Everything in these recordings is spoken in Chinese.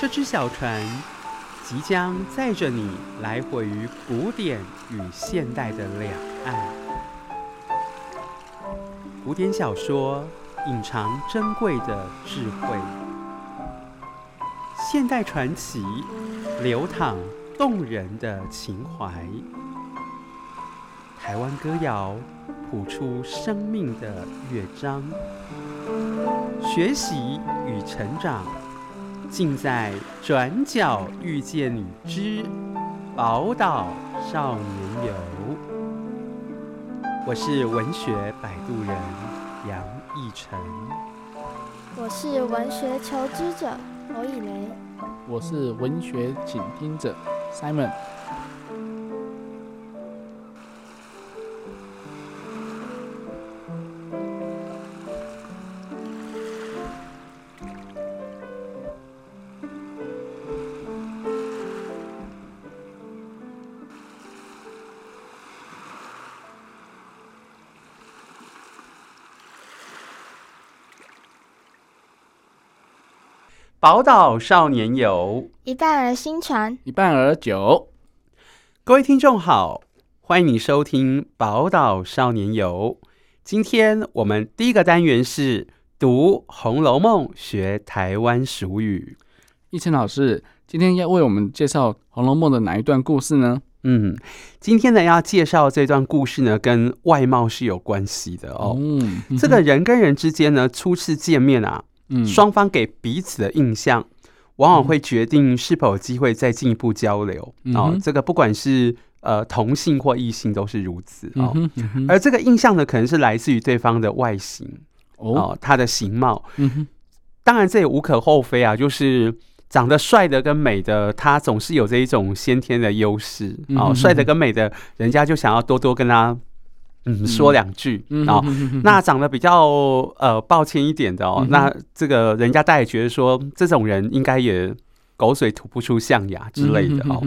这只小船即将载着你来回于古典与现代的两岸。古典小说隐藏珍贵的智慧，现代传奇流淌动人的情怀，台湾歌谣谱出生命的乐章。学习与成长，尽在转角遇见你之宝岛少年游。我是文学摆渡人杨逸晨，我是文学求知者侯以雷，我是文学倾听者 Simon。宝岛少年游，一半儿新传，一半儿酒。各位听众好，欢迎你收听《宝岛少年游》。今天我们第一个单元是读《红楼梦》，学台湾俗语。一晨老师，今天要为我们介绍《红楼梦》的哪一段故事呢？嗯，今天呢要介绍这段故事呢，跟外貌是有关系的哦。嗯，这个人跟人之间呢，初次见面啊。嗯，双方给彼此的印象，往往会决定是否有机会再进一步交流。嗯、哦，这个不管是呃同性或异性都是如此哦、嗯嗯。而这个印象呢，可能是来自于对方的外形哦，哦，他的形貌。嗯，当然这也无可厚非啊，就是长得帅的跟美的，他总是有这一种先天的优势。哦，帅的跟美的，人家就想要多多跟他。嗯，说两句哦。那长得比较呃抱歉一点的哦，那这个人家大概觉得说，这种人应该也狗嘴吐不出象牙之类的哦。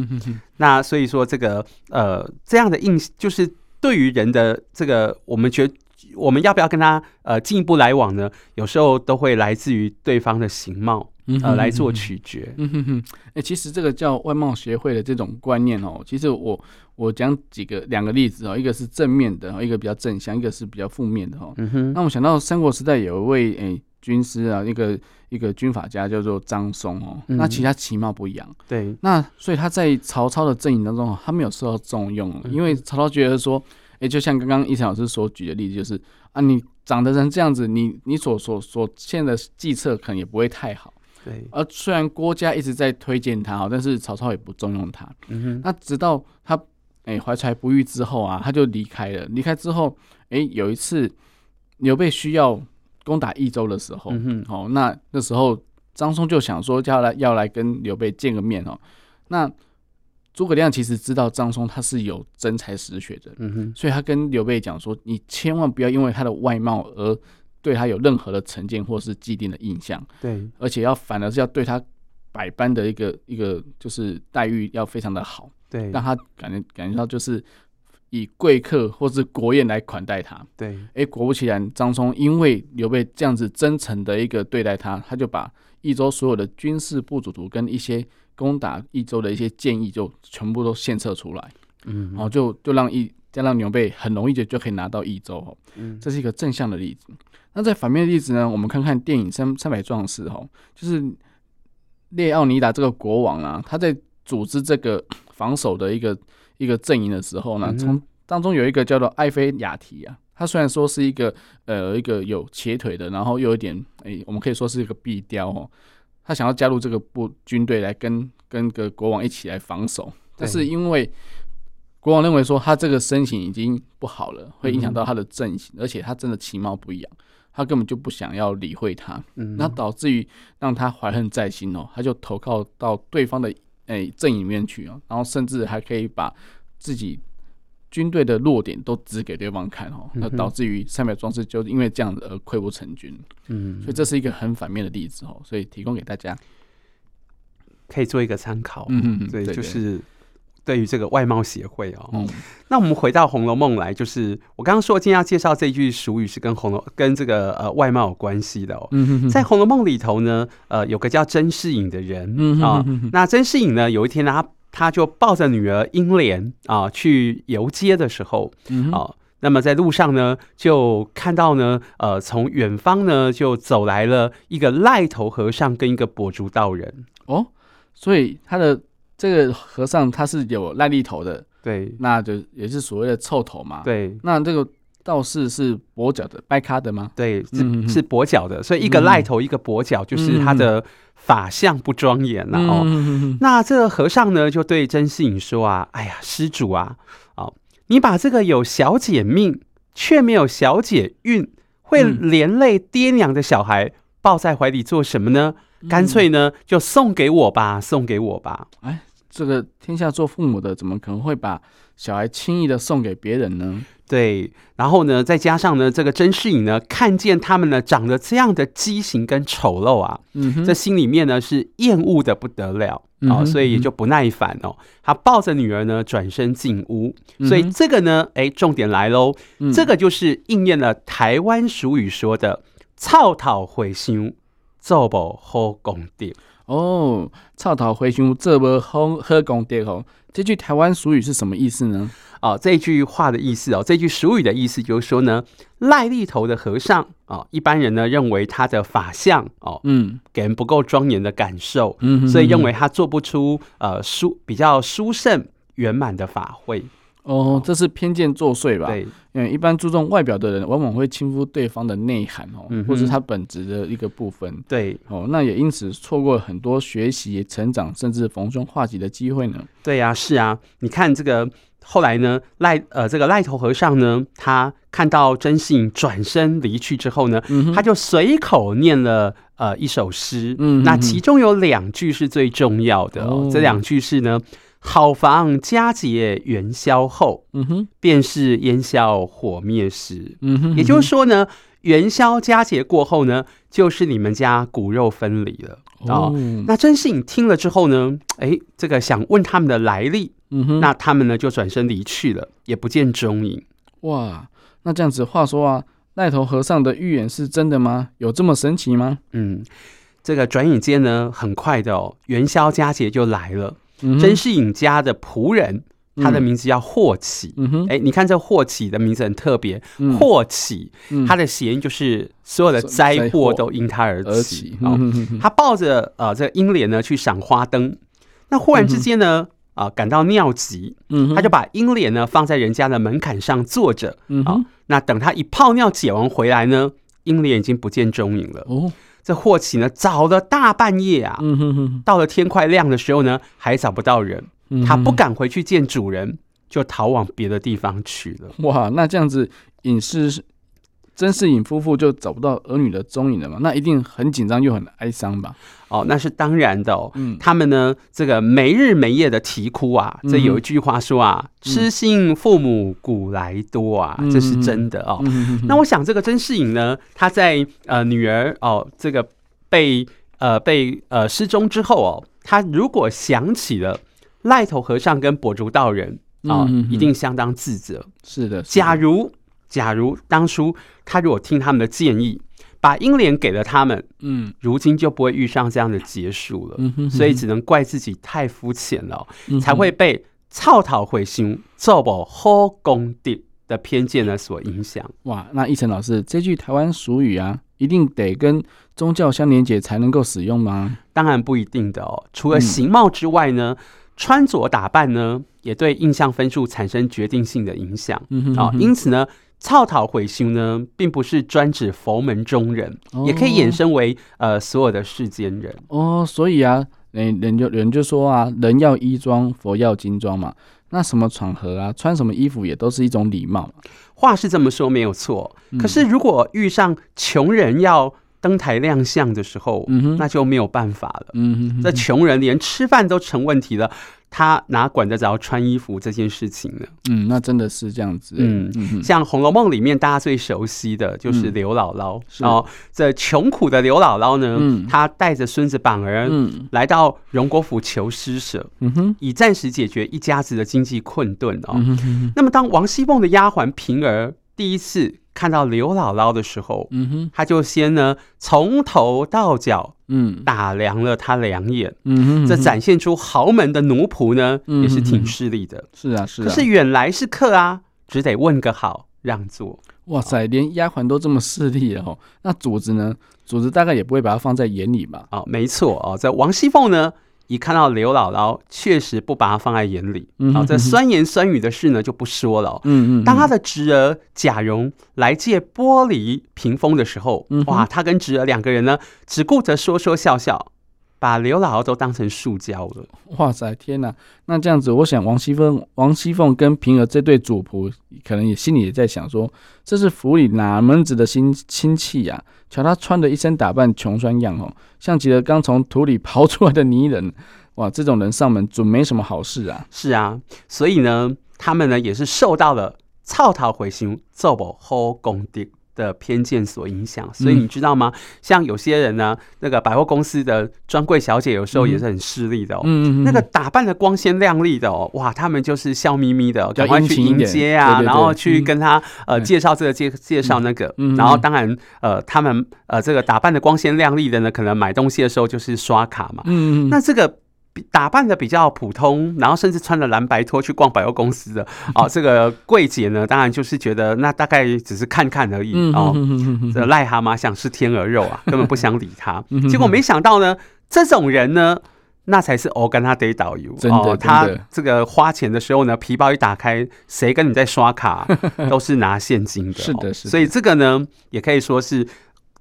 那所以说这个呃这样的印，就是对于人的这个，我们觉我们要不要跟他呃进一步来往呢？有时候都会来自于对方的形貌。呃，来做取决。嗯哼哼，哎，其实这个叫外貌协会的这种观念哦，其实我我讲几个两个例子哦，一个是正面的，一个比较正向，一个是比较负面的哈。嗯哼，那我想到三国时代有一位诶军师啊，一个一个军法家叫做张松哦，那其他其貌不扬。对，那所以他在曹操的阵营当中，他没有受到重用，因为曹操觉得说，哎，就像刚刚一晨老师所举的例子，就是啊，你长得成这样子，你你所所所现的计策可能也不会太好。对，而虽然郭嘉一直在推荐他，但是曹操也不重用他。嗯哼，那直到他哎怀才不遇之后啊，他就离开了。离开之后，哎，有一次刘备需要攻打益州的时候，嗯哼，哦，那那时候张松就想说要来要来跟刘备见个面哦。那诸葛亮其实知道张松他是有真才实学的，嗯哼，所以他跟刘备讲说：“你千万不要因为他的外貌而。”对他有任何的成见或是既定的印象，对，而且要反而是要对他百般的一个一个就是待遇要非常的好，对，让他感觉感觉到就是以贵客或是国宴来款待他，对，哎，果不其然，张松因为刘备这样子真诚的一个对待他，他就把益州所有的军事部署图跟一些攻打益州的一些建议就全部都献策出来，嗯，然后就就让益再让刘备很容易就就可以拿到益州哦，嗯，这是一个正向的例子。那在反面的例子呢？我们看看电影《三三百壮士》哈，就是列奥尼达这个国王啊，他在组织这个防守的一个一个阵营的时候呢，从当中有一个叫做艾菲雅提啊，他虽然说是一个呃一个有瘸腿的，然后又有点哎、欸，我们可以说是一个壁雕哦，他想要加入这个部军队来跟跟个国王一起来防守，但是因为国王认为说他这个身形已经不好了，会影响到他的阵型，而且他真的其貌不扬。他根本就不想要理会他，嗯，那导致于让他怀恨在心哦，他就投靠到对方的诶阵营里面去哦，然后甚至还可以把自己军队的弱点都指给对方看哦，那导致于三秒壮士就因为这样子而溃不成军，嗯，所以这是一个很反面的例子哦，所以提供给大家。可以做一个参考，嗯嗯，对，就是对于这个外貌协会哦。嗯，那我们回到《红楼梦》来，就是我刚刚说今天要介绍这句俗语是跟红楼跟这个呃外貌有关系的哦。嗯哼哼，在《红楼梦》里头呢，呃，有个叫甄士隐的人啊。那甄士隐呢，有一天呢，他他就抱着女儿英莲啊去游街的时候，啊。那么在路上呢，就看到呢，呃，从远方呢就走来了一个癞头和尚跟一个跛足道人哦，所以他的这个和尚他是有癞痢头的，对，那就也是所谓的臭头嘛，对。那这个道士是跛脚的，掰咖的吗？对，是是跛脚的，所以一个癞头，一个跛脚，就是他的法相不庄严了哦。那这个和尚呢，就对甄士隐说啊，哎呀，施主啊。你把这个有小姐命却没有小姐运，会连累爹娘的小孩抱在怀里做什么呢？干脆呢就送给我吧，送给我吧。哎，这个天下做父母的怎么可能会把小孩轻易的送给别人呢？对，然后呢，再加上呢，这个甄士隐呢，看见他们呢长得这样的畸形跟丑陋啊，嗯哼，这心里面呢是厌恶的不得了啊，哦，所以也就不耐烦哦，他抱着女儿呢转身进屋，所以这个呢，哎，重点来喽，这个就是应验了台湾俗语说的“草头和尚做不好功德”。哦，草头和尚做不好好功德哦，这句台湾俗语是什么意思呢？哦，这句话的意思哦，这句俗语的意思就是说呢，癞痢头的和尚哦，一般人呢认为他的法相哦，嗯，给人不够庄严的感受，嗯，所以认为他做不出呃殊比较殊胜圆满的法会。哦，这是偏见作祟吧？对，因为一般注重外表的人，往往会轻忽对方的内涵哦，嗯、或是他本质的一个部分。对，哦，那也因此错过很多学习、成长，甚至逢凶化吉的机会呢。对呀、啊，是啊，你看这个后来呢，赖呃这个赖头和尚呢，他看到甄士隐转身离去之后呢，嗯、他就随口念了呃一首诗，嗯，那其中有两句是最重要的哦，哦。这两句是呢。好房佳节元宵后，嗯哼，便是烟消火灭时，嗯哼，也就是说呢，元宵佳节过后呢，就是你们家骨肉分离了哦，哦。那甄士隐听了之后呢，哎，这个想问他们的来历，嗯哼，那他们呢就转身离去了，也不见踪影。哇，那这样子，话说啊，赖头和尚的预言是真的吗？有这么神奇吗？嗯，这个转眼间呢，很快的哦，元宵佳节就来了。甄士隐家的仆人，他的名字叫霍启。哎，你看这霍启的名字很特别。霍启，他的谐音就是所有的灾祸都因他而起。他抱着呃这个英莲呢去赏花灯，那忽然之间呢啊感到尿急，他就把英莲呢放在人家的门槛上坐着。啊，那等他一泡尿解完回来呢，英莲已经不见踪影了。哦。这霍启呢，找了大半夜啊，嗯、哼哼到了天快亮的时候呢，还找不到人，嗯、他不敢回去见主人，就逃往别的地方去了。哇，那这样子隐士甄世隐夫妇就找不到儿女的踪影了嘛？那一定很紧张又很哀伤吧？哦，那是当然的哦。嗯，他们呢，这个没日没夜的啼哭啊。这有一句话说啊，“嗯、痴心父母古来多啊”，嗯、这是真的哦。那我想，这个甄世隐呢，他在呃女儿哦这个被呃被呃失踪之后哦，他如果想起了赖头和尚跟跛足道人啊，一定相当自责。是的，假如假如当初他如果听他们的建议。把英莲给了他们，嗯，如今就不会遇上这样的结束了，嗯哼哼，所以只能怪自己太肤浅了，嗯、才会被操讨回心做不好功德的偏见呢所影响。哇，那奕成老师，这句台湾俗语啊，一定得跟宗教相连结才能够使用吗？当然不一定的哦。除了形貌之外呢，嗯、穿着打扮呢，也对印象分数产生决定性的影响。嗯哼，哼，啊，因此呢。草头和尚呢，并不是专指佛门中人，哦、也可以衍生为呃所有的世间人哦。所以啊，人人就人就说啊，人要衣装，佛要金装嘛。那什么场合啊，穿什么衣服也都是一种礼貌。话是这么说，没有错。可是如果遇上穷人要登台亮相的时候，嗯、那就没有办法了。嗯哼，哼，这穷人连吃饭都成问题了。他哪管得着穿衣服这件事情呢？嗯，那真的是这样子。嗯，嗯像《红楼梦》里面大家最熟悉的就是刘姥姥。嗯、哦，这穷苦的刘姥姥呢，嗯、她带着孙子绑儿，嗯，来到荣国府求施舍，嗯哼，以暂时解决一家子的经济困顿哦。那么，当王熙凤的丫鬟平儿第一次看到刘姥姥的时候，嗯哼，他就先呢从头到脚，嗯，打量了她两眼，嗯哼，这展现出豪门的奴仆呢，也是挺势利的，是啊是啊。可是远来是客啊，只得问个好，让座。哇塞，连丫鬟都这么势利了哦，那主子呢？主子大概也不会把她放在眼里吧？哦，没错哦，在王熙凤呢。一看到刘姥姥，确实不把她放在眼里。嗯，好，这酸言酸语的事呢，就不说了。嗯嗯。当他的侄儿贾蓉来借玻璃屏风的时候，哇，他跟侄儿两个人呢，只顾着说说笑笑。把刘姥姥都当成塑胶了，哇塞，天哪！那这样子，我想王熙凤、王熙凤跟平儿这对主仆，可能也心里也在想说，这是府里哪门子的亲亲戚呀？瞧他穿的一身打扮穷酸样哦，像极了刚从土里刨出来的泥人。哇，这种人上门准没什么好事啊！是啊，所以呢，他们呢也是受到了草桃回心做不好功德的偏见所影响，所以你知道吗？像有些人呢，那个百货公司的专柜小姐，有时候也是很势利的哦。嗯嗯，那个打扮的光鲜亮丽的哦，哇，他们就是笑眯眯的，赶快去迎接啊，然后去跟他呃介绍这个介介绍那个，然后当然呃他们呃这个打扮的光鲜亮丽的呢，可能买东西的时候就是刷卡嘛。嗯嗯，那这个。打扮的比较普通，然后甚至穿着蓝白拖去逛百货公司的 哦，这个柜姐呢，当然就是觉得那大概只是看看而已哦。这癞蛤蟆想吃天鹅肉啊，根本不想理他。结果没想到呢，这种人呢，那才是欧跟他得导游哦。他这个花钱的时候呢，皮包一打开，谁跟你在刷卡，都是拿现金的。是的，是的。所以这个呢，也可以说是。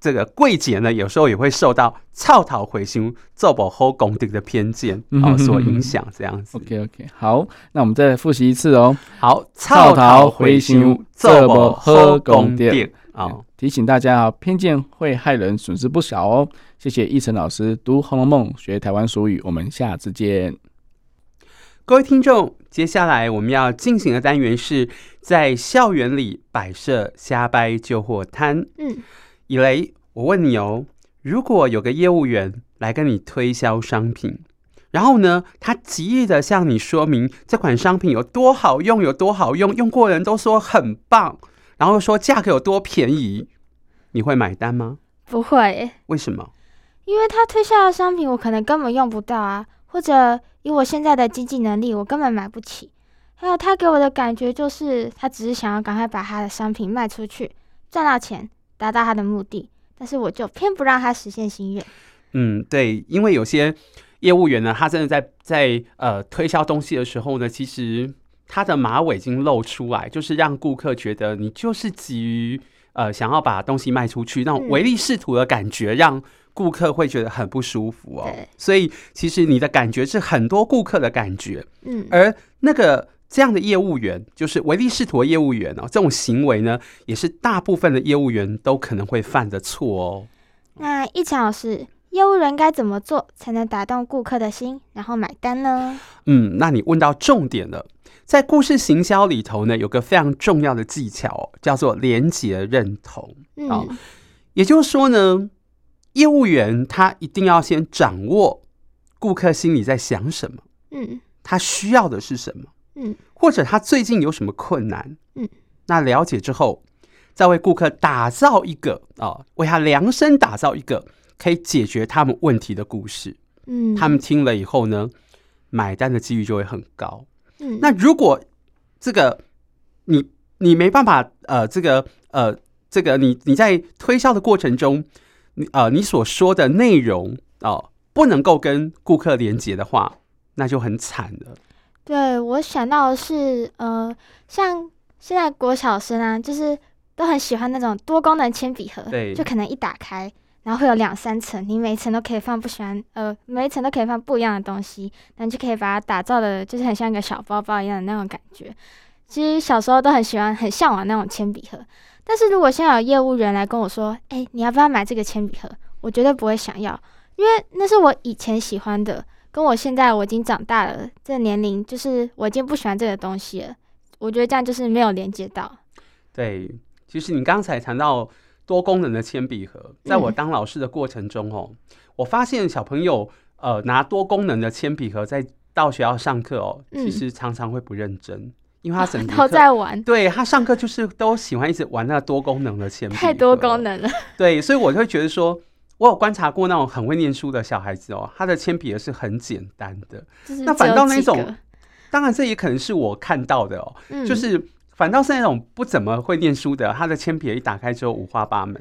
这个柜姐呢，有时候也会受到草头回心做不好功德的偏见哦所影响，这样子。OK OK，好，那我们再来复习一次哦。好，草头回心做不好功德啊！提醒大家啊，偏见会害人，损失不少哦。谢谢奕成老师读《红楼梦》学台湾俗语，我们下次见。各位听众，接下来我们要进行的单元是在校园里摆设瞎掰旧货摊。嗯。以雷，我问你哦，如果有个业务员来跟你推销商品，然后呢，他极力的向你说明这款商品有多好用，有多好用，用过的人都说很棒，然后说价格有多便宜，你会买单吗？不会。为什么？因为他推销的商品我可能根本用不到啊，或者以我现在的经济能力，我根本买不起。还有他给我的感觉就是，他只是想要赶快把他的商品卖出去，赚到钱。达到他的目的，但是我就偏不让他实现心愿。嗯，对，因为有些业务员呢，他真的在在呃推销东西的时候呢，其实他的马尾已经露出来，就是让顾客觉得你就是急于呃想要把东西卖出去，那种唯利是图的感觉，让顾客会觉得很不舒服哦。所以其实你的感觉是很多顾客的感觉，嗯，而那个。这样的业务员就是唯利是图的业务员哦，这种行为呢，也是大部分的业务员都可能会犯的错哦。那一强老师，业务员该怎么做才能打动顾客的心，然后买单呢？嗯，那你问到重点了。在故事行销里头呢，有个非常重要的技巧，叫做连结认同。嗯，也就是说呢，业务员他一定要先掌握顾客心里在想什么，嗯，他需要的是什么。嗯，或者他最近有什么困难？嗯，那了解之后，再为顾客打造一个啊、哦，为他量身打造一个可以解决他们问题的故事。嗯，他们听了以后呢，买单的几率就会很高。嗯，那如果这个你你没办法呃，这个呃，这个你你在推销的过程中，你呃你所说的内容哦、呃，不能够跟顾客连接的话，那就很惨了。对，我想到的是，呃，像现在国小生啊，就是都很喜欢那种多功能铅笔盒，对，就可能一打开，然后会有两三层，你每一层都可以放不喜欢，呃，每一层都可以放不一样的东西，那你就可以把它打造的，就是很像一个小包包一样的那种感觉。其实小时候都很喜欢，很向往那种铅笔盒。但是如果现在有业务员来跟我说，哎，你要不要买这个铅笔盒？我绝对不会想要，因为那是我以前喜欢的。跟我现在我已经长大了这个年龄，就是我已经不喜欢这个东西了。我觉得这样就是没有连接到。对，其实你刚才谈到多功能的铅笔盒，在我当老师的过程中哦，嗯、我发现小朋友呃拿多功能的铅笔盒在到学校上课哦，其实常常会不认真，嗯、因为他整 天都在玩。对，他上课就是都喜欢一直玩那个多功能的铅笔，太多功能了。对，所以我就会觉得说，我有观察过那种很会念书的小孩子哦，他的铅笔盒是很简单的。那反倒那种，当然这也可能是我看到的哦，嗯、就是。反倒是那种不怎么会念书的，他的铅笔一打开之后五花八门，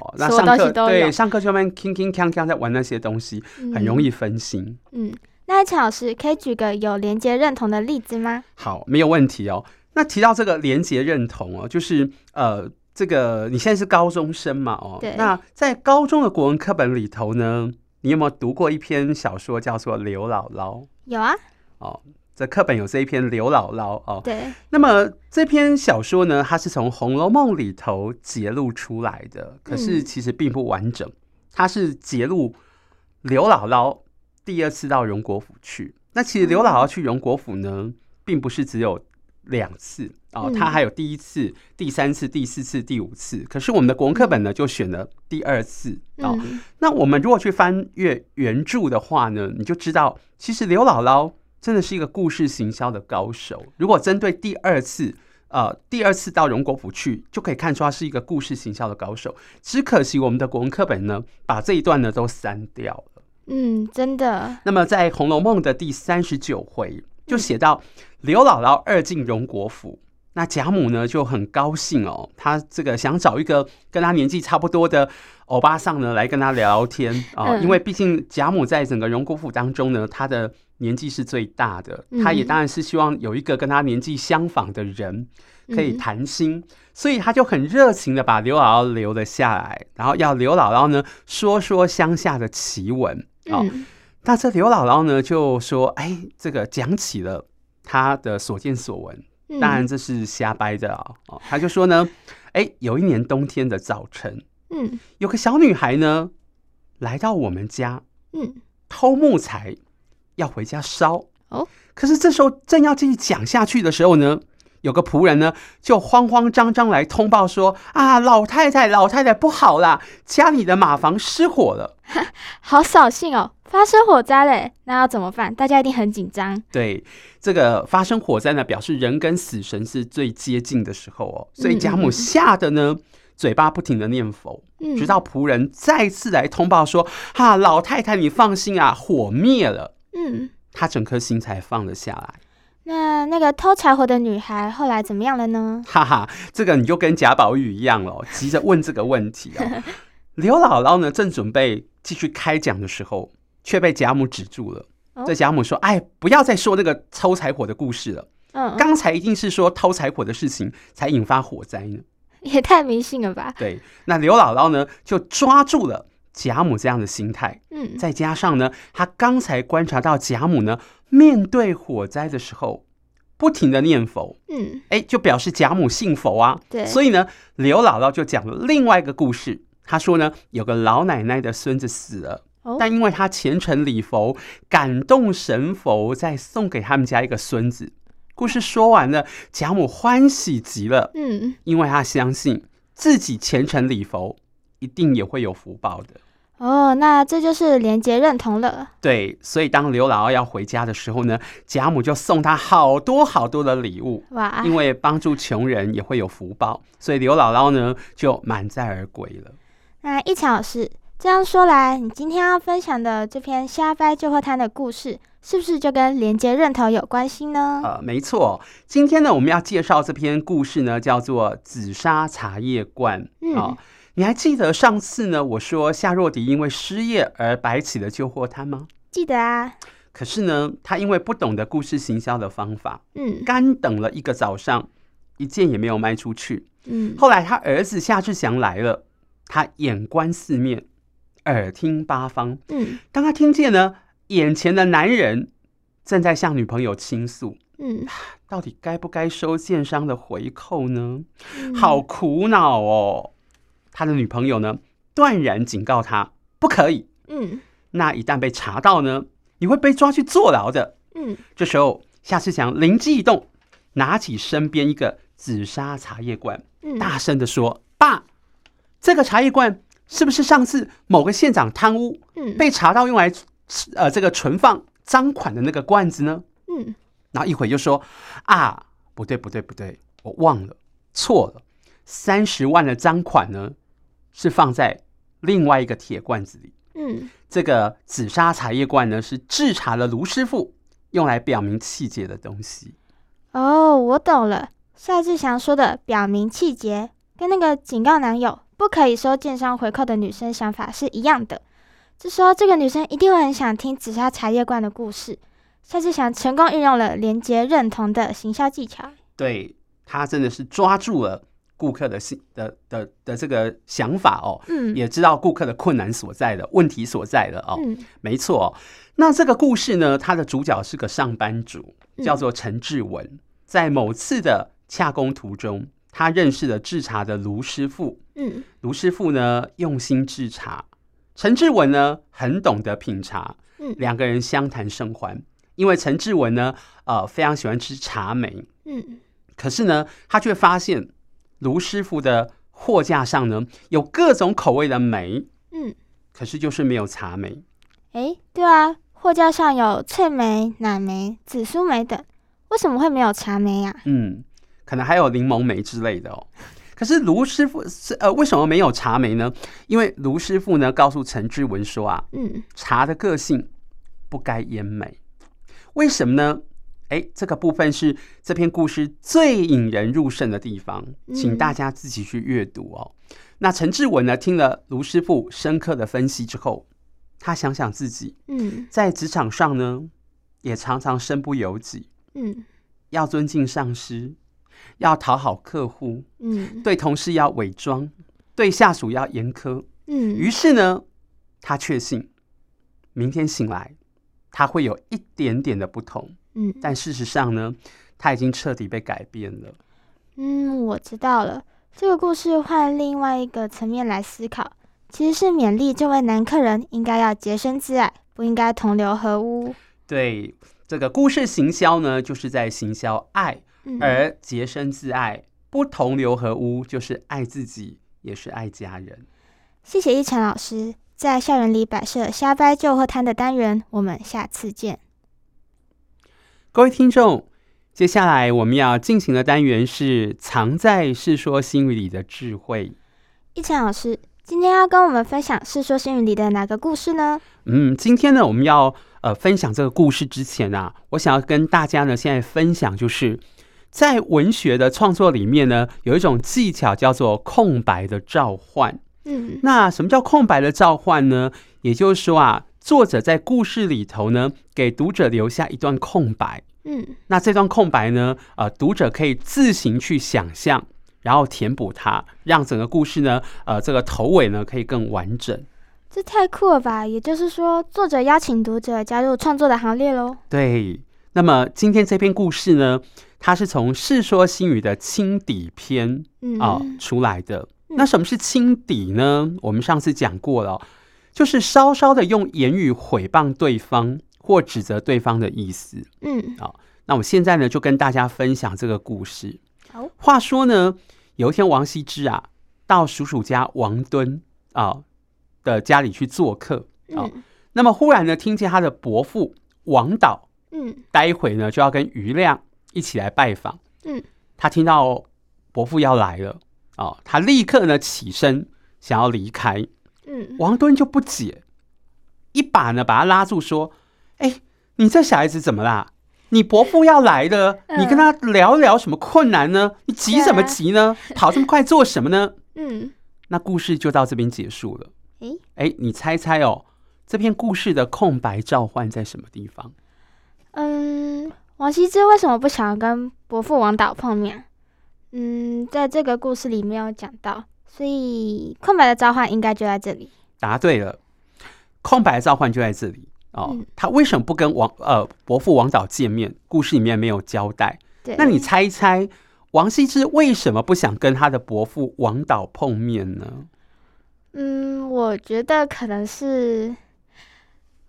哦，那上课对上课就慢慢铿铿锵锵在玩那些东西，嗯、很容易分心。嗯，那陈老师可以举个有连接认同的例子吗？好，没有问题哦。那提到这个连结认同哦，就是呃，这个你现在是高中生嘛？哦，对。那在高中的国文课本里头呢，你有没有读过一篇小说叫做《刘姥姥》？有啊。哦。这课本有这一篇《刘姥姥》哦，对。那么这篇小说呢，它是从《红楼梦》里头节录出来的，可是其实并不完整。它是节录刘姥姥第二次到荣国府去。那其实刘姥姥去荣国府呢，并不是只有两次哦，它还有第一次、第三次、第四次、第五次。可是我们的国文课本呢，就选了第二次哦。那我们如果去翻阅原著的话呢，你就知道，其实刘姥姥。真的是一个故事行销的高手。如果针对第二次，呃，第二次到荣国府去，就可以看出他是一个故事行销的高手。只可惜我们的国文课本呢，把这一段呢都删掉了。嗯，真的。那么在《红楼梦》的第三十九回，就写到刘姥姥二进荣国府，那贾母呢就很高兴哦，她这个想找一个跟她年纪差不多的欧巴桑呢来跟她聊聊天啊，因为毕竟贾母在整个荣国府当中呢，她的年纪是最大的，她也当然是希望有一个跟她年纪相仿的人可以谈心，嗯、所以她就很热情的把刘姥姥留了下来，然后要刘姥姥呢说说乡下的奇闻。哦，那这刘姥姥呢就说：“哎，这个讲起了她的所见所闻，当然这是瞎掰的啊。哦”他就说呢：“哎，有一年冬天的早晨，嗯，有个小女孩呢来到我们家，嗯，偷木材。”要回家烧哦，可是这时候正要继续讲下去的时候呢，有个仆人呢就慌慌张张来通报说：“啊，老太太，老太太不好啦，家里的马房失火了。”好扫兴哦，发生火灾嘞，那要怎么办？大家一定很紧张。对，这个发生火灾呢，表示人跟死神是最接近的时候哦，所以贾母吓得呢，嘴巴不停的念佛，直到仆人再次来通报说：“哈，老太太，你放心啊，火灭了。”嗯，他整颗心才放了下来。那那个偷柴火的女孩后来怎么样了呢？哈哈，这个你就跟贾宝玉一样了，急着问这个问题哦。刘姥姥呢，正准备继续开讲的时候，却被贾母止住了。哦、这贾母说：“哎，不要再说那个偷柴火的故事了。嗯，刚才一定是说偷柴火的事情才引发火灾呢。也太迷信了吧？”对，那刘姥姥呢，就抓住了。贾母这样的心态，嗯，再加上呢，她刚才观察到贾母呢，面对火灾的时候，不停的念佛，嗯，哎，就表示贾母信佛啊，对，所以呢，刘姥姥就讲了另外一个故事，她说呢，有个老奶奶的孙子死了，哦，但因为他虔诚礼佛，感动神佛，再送给他们家一个孙子。故事说完了，贾母欢喜极了，嗯，因为他相信自己虔诚礼佛，一定也会有福报的。哦，那这就是连结认同了。对，所以当刘姥姥要回家的时候呢，贾母就送她好多好多的礼物。哇！因为帮助穷人也会有福报，所以刘姥姥呢就满载而归了。那一强老师，这样说来，你今天要分享的这篇瞎掰旧货摊的故事，是不是就跟连接认同有关系呢？呃，没错。今天呢，我们要介绍这篇故事呢，叫做《紫砂茶叶罐》。嗯。哦你还记得上次呢？我说夏若迪因为失业而摆起了旧货摊吗？记得啊。可是呢，他因为不懂得故事行销的方法，嗯，干等了一个早上，一件也没有卖出去。嗯，后来他儿子夏志祥来了，他眼观四面，耳听八方。嗯，当他听见呢，眼前的男人正在向女朋友倾诉，嗯，到底该不该收建商的回扣呢？嗯，好苦恼哦。他的女朋友呢，断然警告他不可以。嗯，那一旦被查到呢，你会被抓去坐牢的。嗯，这时候夏志强灵机一动，拿起身边一个紫砂茶叶罐，大声的说：“爸，这个茶叶罐是不是上次某个县长贪污，被查到用来呃这个存放赃款的那个罐子呢？”嗯，然后一会就说：“啊，不对不对不对，我忘了，错了，三十万的赃款呢是放在另外一个铁罐子里。”嗯，这个紫砂茶叶罐呢是制茶的卢师傅用来表明气节的东西。哦，我懂了。夏志祥说的“表明气节”跟那个警告男友不可以收建商回扣的女生想法是一样的。这时候，这个女生一定会很想听紫砂茶叶罐的故事。夏志祥成功运用了连接认同的行销技巧。对，他真的是抓住了顾客的心的的的，这个想法哦，嗯，也知道顾客的困难所在的问题所在的哦，嗯，没错。那这个故事呢，它的主角是个上班族，叫做陈志文，嗯、在某次的。洽工途中，他认识了制茶的卢师傅。嗯，卢师傅呢用心制茶，陈志文呢很懂得品茶。嗯，两个人相谈甚欢。因为陈志文呢，呃，非常喜欢吃茶梅。嗯，可是呢，他却发现卢师傅的货架上呢有各种口味的梅。嗯，可是就是没有茶梅。哎，对啊，货架上有脆梅、奶梅、紫苏梅等，为什么会没有茶梅呀？嗯。可能还有柠檬梅之类的哦，可是卢师傅是呃，为什么没有茶梅呢？因为卢师傅呢告诉陈志文说啊，嗯，茶的个性不该腌梅，为什么呢？哎，这个部分是这篇故事最引人入胜的地方，请大家自己去阅读哦。嗯、那陈志文呢，听了卢师傅深刻的分析之后，他想想自己，嗯，在职场上呢，也常常身不由己，嗯，要尊敬上司。要讨好客户，嗯，对同事要伪装，对下属要严苛，嗯。于是呢，他确信明天醒来他会有一点点的不同，嗯。但事实上呢，他已经彻底被改变了。嗯，我知道了。这个故事换另外一个层面来思考，其实是勉励这位男客人应该要洁身自爱，不应该同流合污。对，这个故事行销呢，就是在行销爱。而洁身自爱，不同流合污，就是爱自己，也是爱家人。谢谢一晨老师，在校园里摆设瞎掰旧货摊的单元，我们下次见。各位听众，接下来我们要进行的单元是藏在《世说新语》里的智慧。一晨老师，今天要跟我们分享《世说新语》里的哪个故事呢？嗯，今天呢，我们要呃分享这个故事之前啊，我想要跟大家呢，现在分享就是。在文学的创作里面呢，有一种技巧叫做空白的召唤。嗯，那什么叫空白的召唤呢？也就是说啊，作者在故事里头呢，给读者留下一段空白。嗯，那这段空白呢，呃，读者可以自行去想象，然后填补它，让整个故事呢，呃，这个头尾呢，可以更完整。这太酷了吧！也就是说，作者邀请读者加入创作的行列喽。对。那么今天这篇故事呢，它是从《世说新语》的清底篇啊、呃、出来的。那什么是清底呢？我们上次讲过了，就是稍稍的用言语毁谤对方或指责对方的意思。嗯，好，那我现在呢就跟大家分享这个故事。好，话说呢，有一天王羲之啊到叔叔家王敦啊的家里去做客啊，那么忽然呢听见他的伯父王导。嗯，待会呢就要跟余亮一起来拜访。嗯，他听到伯父要来了，哦，他立刻呢起身想要离开。嗯，王敦就不解，一把呢把他拉住，说：“哎，你这小孩子怎么啦？你伯父要来的，你跟他聊聊什么困难呢？你急什么急呢？跑这么快做什么呢？” 嗯，那故事就到这边结束了。哎哎，你猜猜哦，这篇故事的空白召唤在什么地方？嗯，王羲之为什么不想跟伯父王导碰面？嗯，在这个故事里没有讲到，所以空白的召唤应该就在这里。答对了，空白的召唤就在这里哦。嗯、他为什么不跟王呃伯父王导见面？故事里面没有交代。对，那你猜一猜，王羲之为什么不想跟他的伯父王导碰面呢？嗯，我觉得可能是。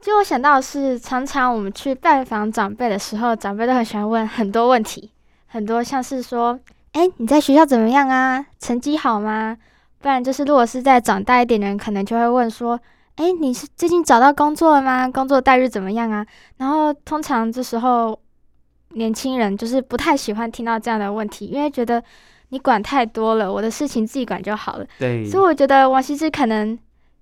就我想到的是，常常我们去拜访长辈的时候，长辈都很喜欢问很多问题，很多像是说，哎、欸，你在学校怎么样啊？成绩好吗？不然就是，如果是在长大一点的人，可能就会问说，哎、欸，你是最近找到工作了吗？工作待遇怎么样啊？然后通常这时候，年轻人就是不太喜欢听到这样的问题，因为觉得你管太多了，我的事情自己管就好了。对，所以我觉得王羲之可能。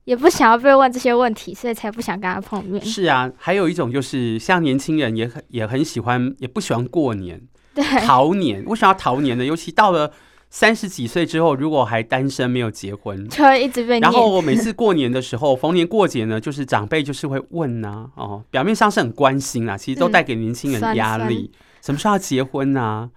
也不想要被问这些问题，所以才不想跟他碰面。是啊，还有一种就是像年轻人也很也很喜欢，也不喜欢过年，对，逃年。为什么要逃年呢？尤其到了三十几岁之后，如果还单身没有结婚，就会一直被。然后我每次过年的时候，逢年过节呢，就是长辈就是会问呐、啊，哦，表面上是很关心啊，其实都带给年轻人压力。嗯、什么时候要结婚呐、啊？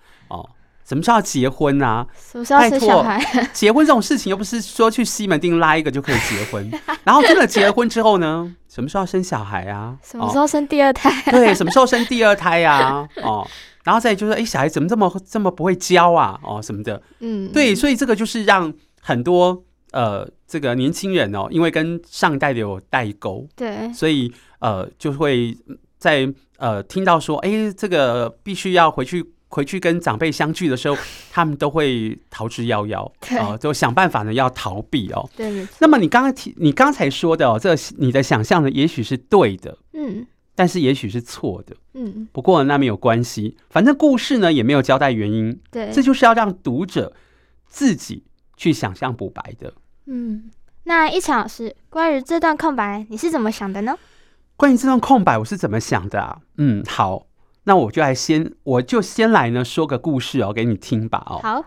哦。什么时候要结婚啊？什么时候生小孩？结婚这种事情又不是说去西门町拉一个就可以结婚。然后真的结了婚之后呢？什么时候要生小孩啊？什么时候生第二胎？哦、对，什么时候生第二胎呀、啊？哦，然后再就是，哎、欸，小孩怎么这么这么不会教啊？哦，什么的？嗯，对，所以这个就是让很多呃这个年轻人哦，因为跟上一代的有代沟，对，所以呃就会在呃听到说，哎、欸，这个必须要回去。回去跟长辈相聚的时候，他们都会逃之夭夭，哦、呃，就想办法呢要逃避哦。对。那么你刚刚提，你刚才说的哦，这你的想象呢，也许是对的，嗯，但是也许是错的，嗯。不过那没有关系，反正故事呢也没有交代原因，对，这就是要让读者自己去想象补白的。嗯，那一场老师，关于这段空白，你是怎么想的呢？关于这段空白，我是怎么想的啊？嗯，好。那我就来先，我就先来呢说个故事哦，给你听吧哦。好，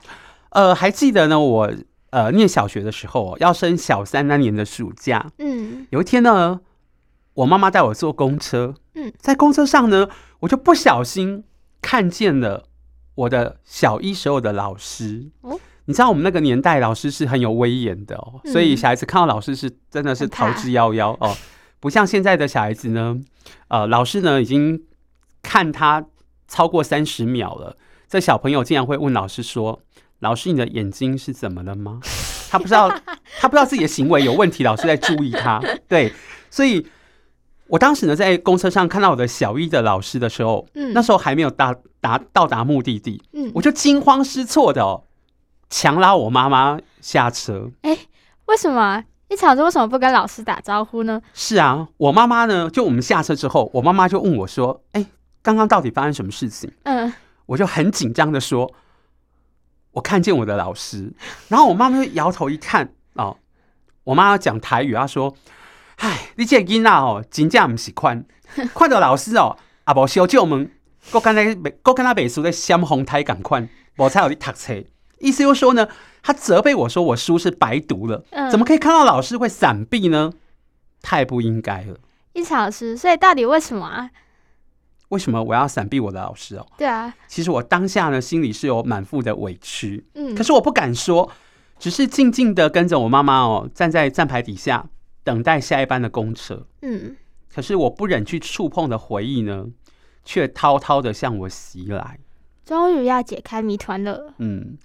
呃，还记得呢，我呃念小学的时候，要升小三那年的暑假，嗯，有一天呢，我妈妈带我坐公车，嗯，在公车上呢，我就不小心看见了我的小一时候的老师。哦，你知道我们那个年代老师是很有威严的哦，所以小孩子看到老师是真的是逃之夭夭哦，不像现在的小孩子呢，呃，老师呢已经。看他超过三十秒了，这小朋友竟然会问老师说：“老师，你的眼睛是怎么了吗？” 他不知道，他不知道自己的行为有问题，老师在注意他。对，所以我当时呢，在公车上看到我的小一的老师的时候，嗯，那时候还没有达达到达目的地，嗯，我就惊慌失措的哦，强拉我妈妈下车。哎，为什么？一场子为什么不跟老师打招呼呢？是啊，我妈妈呢，就我们下车之后，我妈妈就问我说：“哎。”刚刚到底发生什么事情？嗯，我就很紧张的说，我看见我的老师，然后我妈妈就摇头一看，哦，我妈妈讲台语，她说：“哎，你这囡仔哦，真正不是宽，看到老师哦，啊不小舅们，我刚才我跟他背书在香红台港宽，我才有去读册。意思又说呢，他责备我说我书是白读了，嗯，怎么可以看到老师会闪避呢？太不应该了。一场老师，所以到底为什么啊？为什么我要闪避我的老师哦？对啊，其实我当下呢，心里是有满腹的委屈，嗯，可是我不敢说，只是静静的跟着我妈妈哦，站在站牌底下等待下一班的公车，嗯，可是我不忍去触碰的回忆呢，却滔滔的向我袭来。终于要解开谜团了，嗯，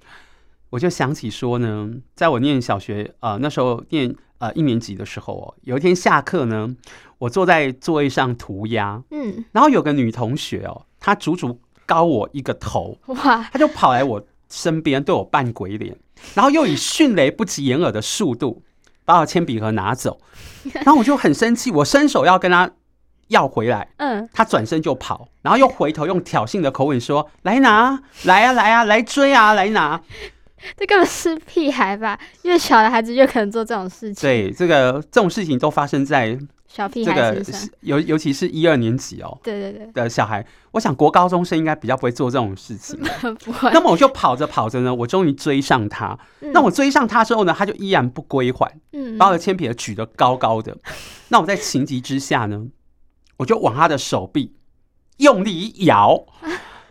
我就想起说呢，在我念小学呃那时候念呃一年级的时候哦，有一天下课呢。我坐在座位上涂鸦，嗯，然后有个女同学哦，她足足高我一个头，哇，她就跑来我身边对我扮鬼脸，然后又以迅雷不及掩耳的速度把我铅笔盒拿走，然后我就很生气，我伸手要跟她要回来，嗯，她转身就跑，然后又回头用挑衅的口吻说：“来拿，来啊，来啊，来追啊，来拿。” 这根本是屁孩吧？越小的孩子越可能做这种事情。对，这个这种事情都发生在。小屁孩身上，尤尤其是一二年级哦，对对对的小孩，我想国高中生应该比较不会做这种事情。不会。那么我就跑着跑着呢，我终于追上他。那我追上他之后呢，他就依然不归还，嗯，把我的铅笔举得高高的。那我在情急之下呢，我就往他的手臂用力一摇，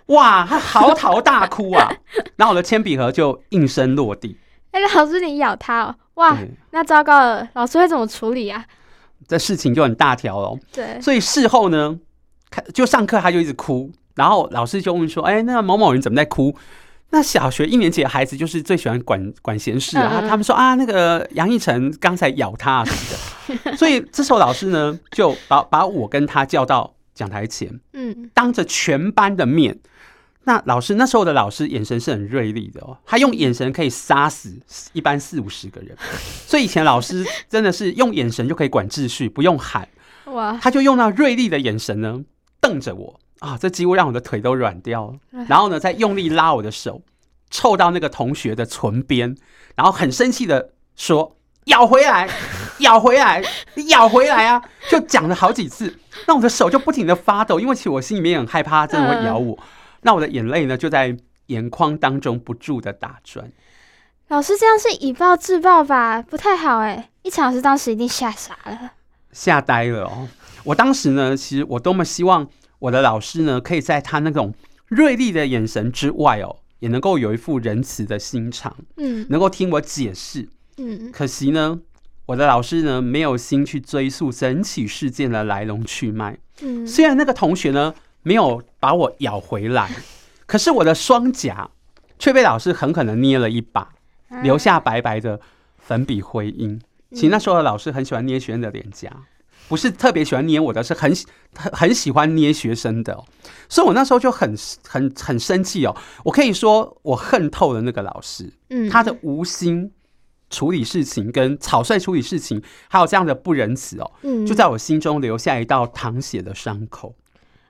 哇，他嚎啕大哭啊！然后我的铅笔盒就应声落地。哎，老师你咬他哦，哇，那糟糕了，老师会怎么处理啊？这事情就很大条了，对，所以事后呢，就上课他就一直哭，然后老师就问说：“哎，那个某某人怎么在哭？”那小学一年级的孩子就是最喜欢管管闲事啊。他们说啊，那个杨逸晨刚才咬他啊什么的，所以这时候老师呢就把把我跟他叫到讲台前，嗯，当着全班的面。那老师那时候的老师眼神是很锐利的哦，他用眼神可以杀死一般四五十个人，所以以前老师真的是用眼神就可以管秩序，不用喊。哇，他就用那锐利的眼神呢瞪着我。啊，这几乎让我的腿都软掉了，然后呢再用力拉我的手，凑到那个同学的唇边，然后很生气的说咬回来，咬回来，咬回来啊，就讲了好几次，那我的手就不停的发抖，因为其实我心里面也很害怕，他真的会咬我。那我的眼泪呢，就在眼眶当中不住的打转。老师这样是以暴制暴吧？不太好哎！一场老师当时一定吓傻了，吓呆了哦。我当时呢，其实我多么希望我的老师呢，可以在他那种锐利的眼神之外哦，也能够有一副仁慈的心肠，嗯，能够听我解释，嗯。可惜呢，我的老师呢，没有心去追溯整起事件的来龙去脉，嗯。虽然那个同学呢，没有把我咬回来，可是我的双颊却被老师狠狠的捏了一把，留下白白的粉笔灰印。其实那时候的老师很喜欢捏学生的脸颊，不是特别喜欢捏我的，是很很很喜欢捏学生的。所以我那时候就很很很生气哦，我可以说我恨透了那个老师，他的无心处理事情跟草率处理事情，还有这样的不仁慈哦，就在我心中留下一道淌血的伤口。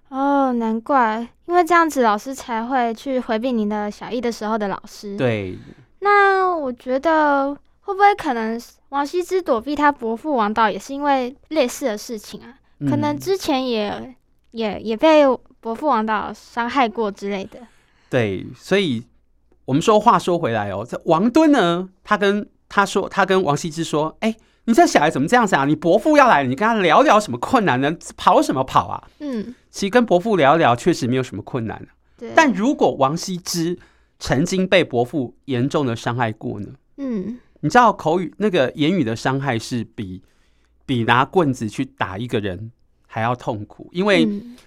哦，难怪，因为这样子老师才会去回避您的小一的时候的老师。对，那我觉得会不会可能王羲之躲避他伯父王导也是因为类似的事情啊？嗯、可能之前也也也被伯父王导伤害过之类的。对，所以我们说话说回来哦，这王敦呢，他跟他说，他跟王羲之说，哎。你这小孩怎么这样子啊？你伯父要来，你跟他聊聊什么困难呢？跑什么跑啊？嗯，其实跟伯父聊聊确实没有什么困难。但如果王羲之曾经被伯父严重的伤害过呢？嗯，你知道口语那个言语的伤害是比比拿棍子去打一个人还要痛苦，因为、嗯、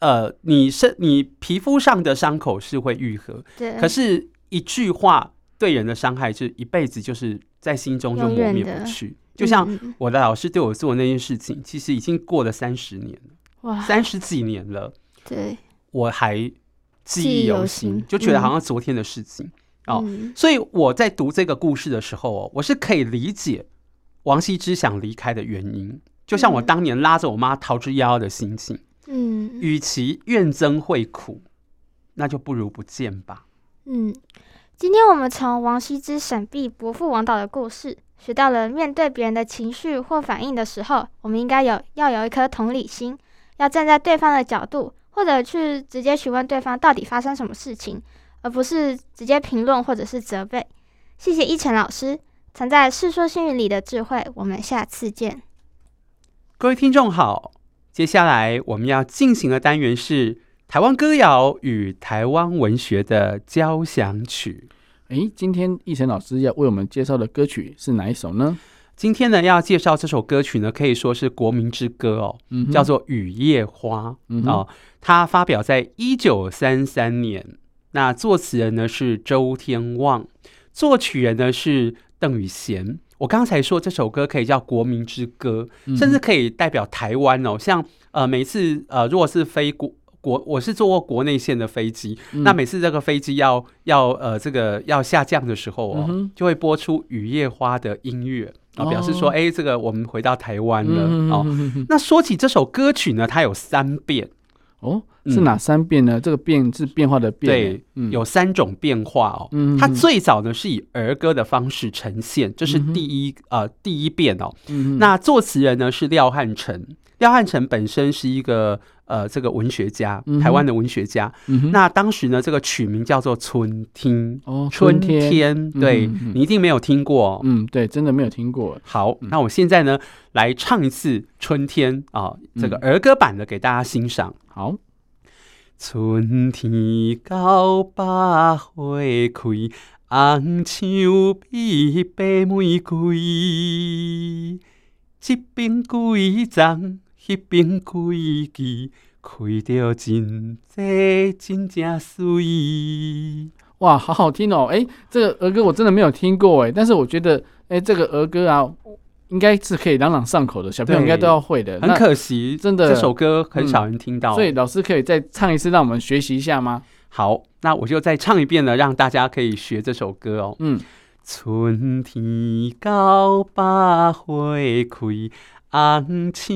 呃，你身你皮肤上的伤口是会愈合，对。可是一句话对人的伤害是一辈子，就是在心中就磨灭不去。就像我的老师对我做的那件事情，其实已经过了三十年了，哇，三十几年了，对，我还记忆犹新，就觉得好像昨天的事情哦。所以我在读这个故事的时候哦，我是可以理解王羲之想离开的原因，就像我当年拉着我妈逃之夭夭的心情。嗯，与其怨憎会苦，那就不如不见吧。嗯，今天我们从王羲之闪避伯父王导的故事。学到了，面对别人的情绪或反应的时候，我们应该有要有一颗同理心，要站在对方的角度，或者去直接询问对方到底发生什么事情，而不是直接评论或者是责备。谢谢一晨老师藏在《世说新语》里的智慧，我们下次见。各位听众好，接下来我们要进行的单元是台湾歌谣与台湾文学的交响曲。诶，今天一晨老师要为我们介绍的歌曲是哪一首呢？今天呢，要介绍这首歌曲呢，可以说是国民之歌哦，嗯、叫做《雨夜花》嗯、哦。它发表在一九三三年。那作词人呢是周天旺，作曲人呢是邓宇贤。我刚才说这首歌可以叫国民之歌，嗯、甚至可以代表台湾哦。像呃，每次呃，如果是飞国。国我是坐过国内线的飞机，嗯、那每次这个飞机要要呃这个要下降的时候哦，嗯、就会播出《雨夜花》的音乐啊，表示说哎、哦，这个我们回到台湾了、嗯、哦。那说起这首歌曲呢，它有三变哦，是哪三变呢？嗯、这个变是变化的变，对，嗯、有三种变化哦。嗯、它最早呢是以儿歌的方式呈现，这是第一、嗯、呃第一变哦。嗯、那作词人呢是廖汉成，廖汉成本身是一个。呃，这个文学家，台湾的文学家。嗯、那当时呢，这个曲名叫做《春天》哦，春天，春天对、你一定没有听过。嗯，对，真的没有听过。好，嗯、那我现在呢，来唱一次《春天》啊，这个儿歌版的给大家欣赏。嗯、好，春天到百花开，红墙比白玫瑰，一边几丛。一边开枝开着真多，真正水。哇，好好听哦！哎，这个儿歌我真的没有听过哎，但是我觉得，哎，这个儿歌啊，应该是可以朗朗上口的，小朋友应该都要会的。很可惜，真的这首歌很少人听到，所以老师可以再唱一次，让我们学习一下吗？好，那我就再唱一遍呢，让大家可以学这首歌哦。嗯，春天到百花开，红墙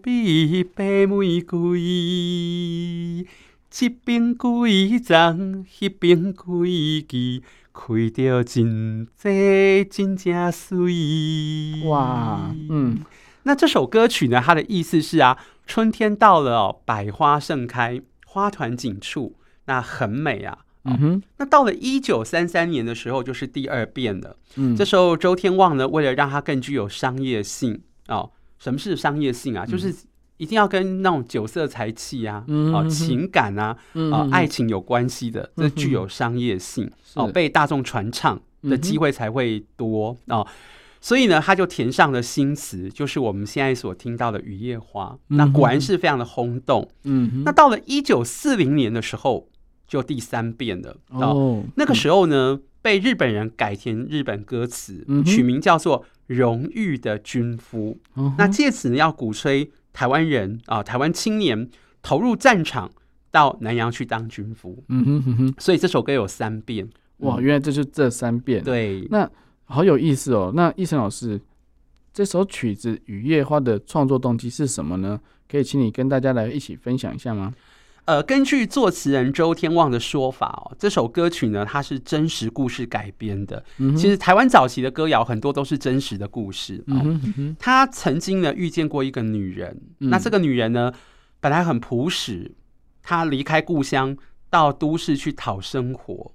比白玫瑰。这边几丛，那边几枝，开得真多，真正水。哇，嗯，那这首歌曲呢？它的意思是啊，春天到了哦，百花盛开，花团锦簇，那很美啊。嗯哼，那到了一九三三年的时候，就是第二遍了。嗯，这时候周天旺呢，为了让它更具有商业性哦，什么是商业性啊？就是。一定要跟那种酒色财气啊，嗯、哦，情感啊，嗯、哦，爱情有关系的，这具有商业性，嗯、哦，被大众传唱的机会才会多，嗯、哦。所以呢，他就填上了新词，就是我们现在所听到的《雨夜花》。嗯、那果然是非常的轰动。嗯，那到了一九四零年的时候，就第三遍了。哦，哦那个时候呢，被日本人改填日本歌词，嗯、取名叫做《荣誉的军夫》。嗯、那借此呢，要鼓吹。台湾人啊，台湾青年投入战场，到南洋去当军夫。嗯哼哼哼，所以这首歌有三遍。哇，原来这就这三遍。对，那好有意思哦。那奕成老师，这首曲子《雨夜花》的创作动机是什么呢？可以请你跟大家来一起分享一下吗？呃，根据作词人周天旺的说法哦，这首歌曲呢，它是真实故事改编的。嗯、其实台湾早期的歌谣很多都是真实的故事。嗯嗯，他曾经呢遇见过一个女人，嗯、那这个女人呢本来很朴实，她离开故乡到都市去讨生活，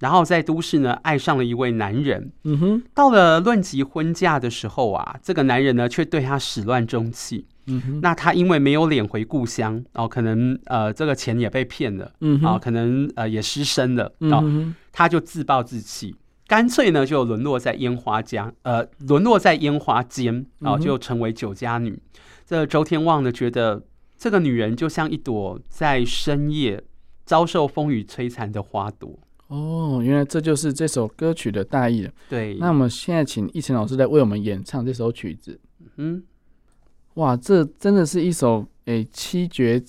然后在都市呢爱上了一位男人。嗯哼，到了论及婚嫁的时候啊，这个男人呢却对她始乱终弃。嗯哼，那她因为没有脸回故乡哦，可能呃这个钱也被骗了，嗯哼，啊可能呃也失身了，哦，嗯哼，他就自暴自弃，干脆呢就沦落在烟花家，呃沦落在烟花间，哦就成为酒家女。嗯、这周天旺呢觉得这个女人就像一朵在深夜遭受风雨摧残的花朵。哦，原来这就是这首歌曲的大意了。对，那我们现在请奕晨老师来为我们演唱这首曲子。嗯。哇，这真的是一首诶七绝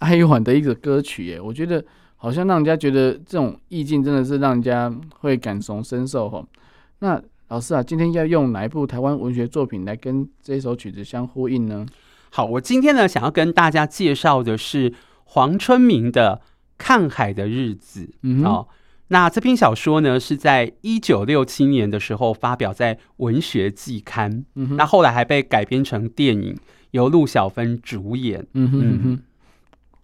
哀婉的一个歌曲耶！我觉得好像让人家觉得这种意境真的是让人家会感同身受哈。那老师啊，今天要用哪一部台湾文学作品来跟这首曲子相呼应呢？好，我今天呢想要跟大家介绍的是黄春明的《看海的日子》。嗯哼，哦，那这篇小说呢是在一九六七年的时候发表在《文学季刊》，嗯，那后来还被改编成电影。由陆小芬主演。嗯哼，嗯哼，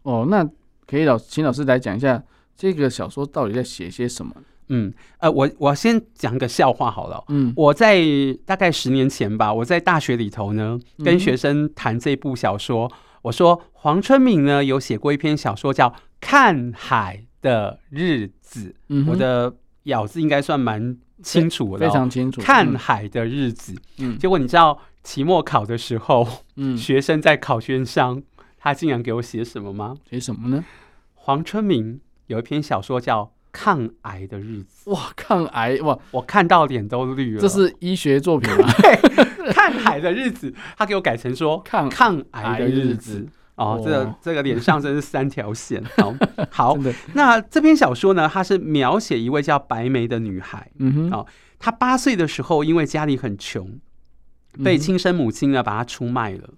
哦，那可以老请老师来讲一下这个小说到底在写些什么？嗯，呃，我我先讲个笑话好了。嗯，我在大概十年前吧，我在大学里头呢，跟学生谈这部小说。嗯、我说黄春明呢有写过一篇小说叫《看海的日子》。嗯，我的咬字应该算蛮清楚的，非常清楚。看海的日子。嗯，结果你知道？期末考的时候，嗯，学生在考卷上，他竟然给我写什么吗？写什么呢？黄春明有一篇小说叫《抗癌的日子》。哇，抗癌哇！我看到脸都绿了。这是医学作品吗？对，看海的日子，他给我改成说抗 抗癌的日子。哦，这个这个脸上真是三条线。好，好，那这篇小说呢，它是描写一位叫白梅的女孩。嗯哼，哦，她八岁的时候，因为家里很穷。被亲生母亲呢把她出卖了。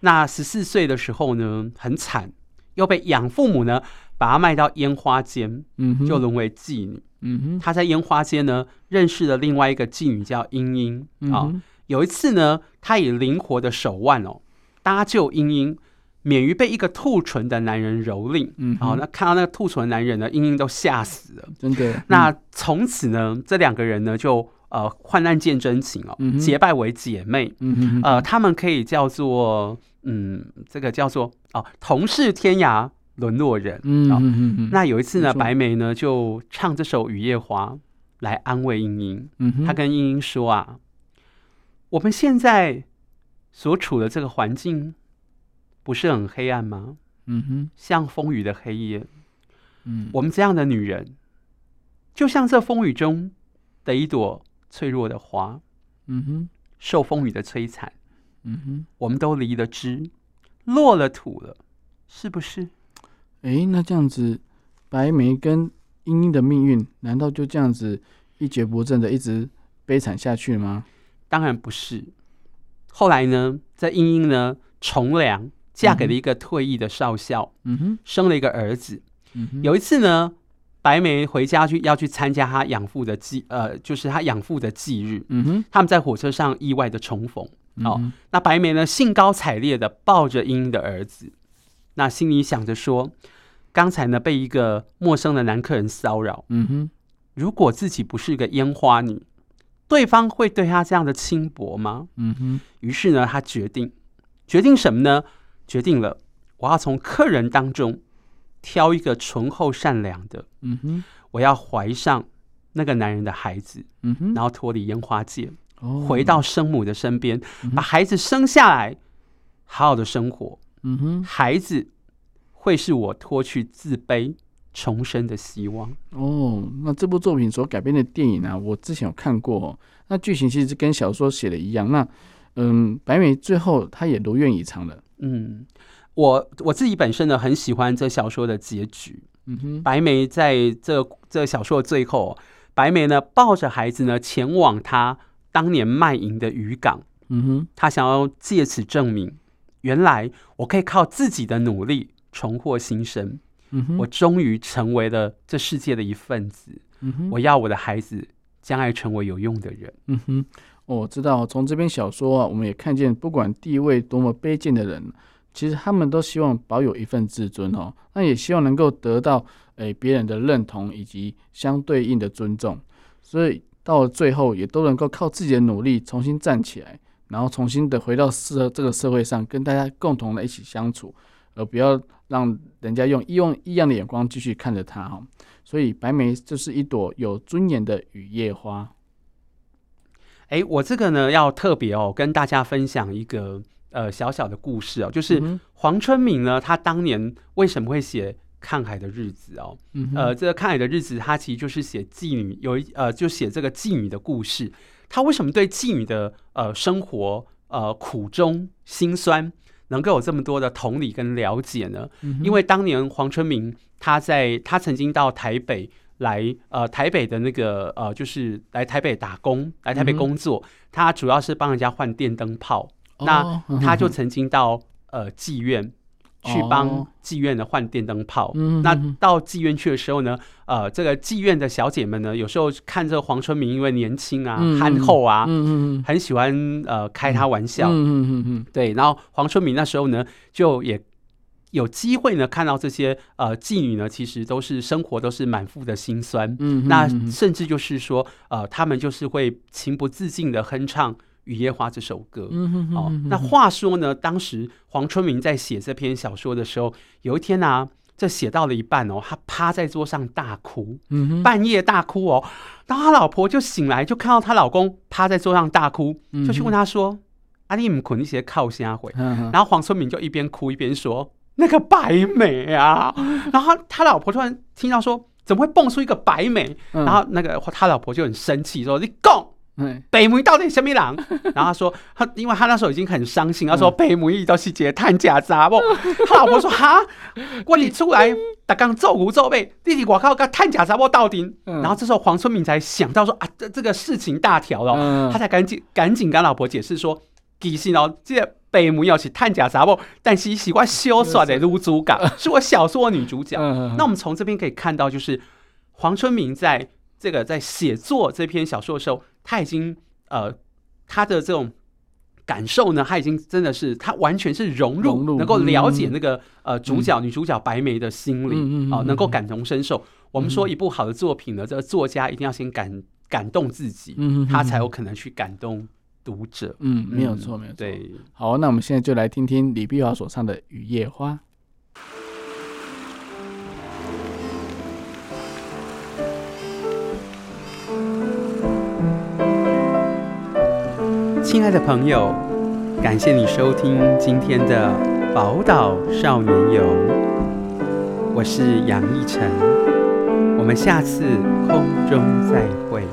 那十四岁的时候呢，很惨，又被养父母呢把她卖到烟花间，嗯哼，就沦为妓女。嗯哼，她在烟花间呢认识了另外一个妓女叫英英啊。嗯，有一次呢，她以灵活的手腕哦搭救英英，免于被一个兔唇的男人蹂躏。嗯哼，好，那看到那个兔唇的男人呢，英英都吓死了。真的。嗯，那从此呢，这两个人呢就。呃，患难见真情哦，嗯、结拜为姐妹。嗯呃，他们可以叫做，嗯，这个叫做哦，同是天涯沦落人。嗯哼哼、哦、那有一次呢，白梅呢就唱这首《雨夜花》来安慰英英。嗯哼，她跟英英说啊，我们现在所处的这个环境不是很黑暗吗？嗯哼，像风雨的黑夜。嗯，我们这样的女人就像这风雨中的一朵脆弱的花，嗯哼，受风雨的摧残，嗯哼，我们都离了枝，落了土了，是不是？哎，那这样子，白眉跟英英的命运，难道就这样子一蹶不振的一直悲惨下去吗？当然不是。后来呢，在英英呢从良，嫁给了一个退役的少校，嗯哼，生了一个儿子。有一次呢。白眉回家去要去参加她养父的祭，呃，就是他养父的忌日。嗯哼，他们在火车上意外的重逢。哦，嗯、那白眉呢，兴高采烈的抱着英英的儿子，那心里想着说，刚才呢被一个陌生的男客人骚扰。嗯哼，如果自己不是个烟花女，对方会对她这样的轻薄吗？嗯哼，于是呢，她决定，决定什么呢？决定了，我要从客人当中。挑一个醇厚善良的，嗯哼，我要怀上那个男人的孩子，嗯哼，然后脱离烟花界，哦，回到生母的身边，嗯，把孩子生下来，好好的生活，嗯哼，孩子会是我脱去自卑重生的希望。哦，那这部作品所改编的电影啊，我之前有看过哦，那剧情其实跟小说写的一样，那嗯，白美最后她也如愿以偿了，嗯。我我自己本身呢，很喜欢这小说的结局。嗯哼，白眉在这这小说的最后，白眉呢抱着孩子呢前往他当年卖淫的渔港。嗯哼，他想要借此证明，原来我可以靠自己的努力重获新生。嗯哼，我终于成为了这世界的一份子。嗯哼，我要我的孩子将来成为有用的人。嗯哼，我知道，从这篇小说啊，我们也看见，不管地位多么卑贱的人。其实他们都希望保有一份自尊哦，那也希望能够得到诶别人的认同以及相对应的尊重，所以到了最后也都能够靠自己的努力重新站起来，然后重新的回到社这个社会上，跟大家共同的一起相处，而不要让人家用用异样的眼光继续看着他哈。所以白眉就是一朵有尊严的雨夜花。哎，我这个呢要特别哦跟大家分享一个。呃，小小的故事哦，就是黄春明呢，他当年为什么会写《看海的日子》哦？嗯、呃，这个《看海的日子》，他其实就是写妓女，有一呃，就写这个妓女的故事。他为什么对妓女的呃生活呃苦衷辛酸能够有这么多的同理跟了解呢？嗯、因为当年黄春明他在他曾经到台北来呃台北的那个呃就是来台北打工，来台北工作，嗯、他主要是帮人家换电灯泡。那他就曾经到呃妓院去帮妓院的换电灯泡。那到妓院去的时候呢，呃，这个妓院的小姐们呢，有时候看这个黄春明因为年轻啊、憨厚啊，很喜欢呃开他玩笑。对，然后黄春明那时候呢，就也有机会呢看到这些呃妓女呢，其实都是生活都是满腹的辛酸。嗯那甚至就是说，呃，他们就是会情不自禁的哼唱。《雨夜花》这首歌，嗯哼哼哼哼，哦，那话说呢，当时黄春明在写这篇小说的时候，有一天呢、啊，这写到了一半哦，他趴在桌上大哭，半夜大哭哦，然后他老婆就醒来，就看到她老公趴在桌上大哭，就去问他说：“嗯、啊，你们捆一些靠虾回？”然后黄春明就一边哭一边说：“ 那个白眉啊！”然后他老婆突然听到说：“怎么会蹦出一个白眉？”然后那个他老婆就很生气说：“你讲。”白眉到底什么人？然后他说他，因为他那时候已经很伤心，他说白眉都是些探假杂不？他老婆说哈，我你出来，他刚做胡做背，弟弟我靠，个探假杂不到底。然后这时候黄春明才想到说啊，这这个事情大条了，他才赶紧赶紧跟老婆解释说，其实哦，这白目要是探假杂不，但是喜欢羞耍的女主角，是我小说女主角。那我们从这边可以看到，就是黄春明在这个在写作这篇小说的时候。他已经呃，他的这种感受呢，他已经真的是他完全是融入，融入能够了解那个、嗯、呃主角、嗯、女主角白眉的心理啊、嗯呃，能够感同身受。嗯、我们说一部好的作品呢，嗯、这个作家一定要先感感动自己，嗯，他才有可能去感动读者。嗯，没有错，没有错。对，好，那我们现在就来听听李碧华所唱的《雨夜花》。亲爱的朋友，感谢你收听今天的宝岛少年游，我是杨逸晨，我们下次空中再会。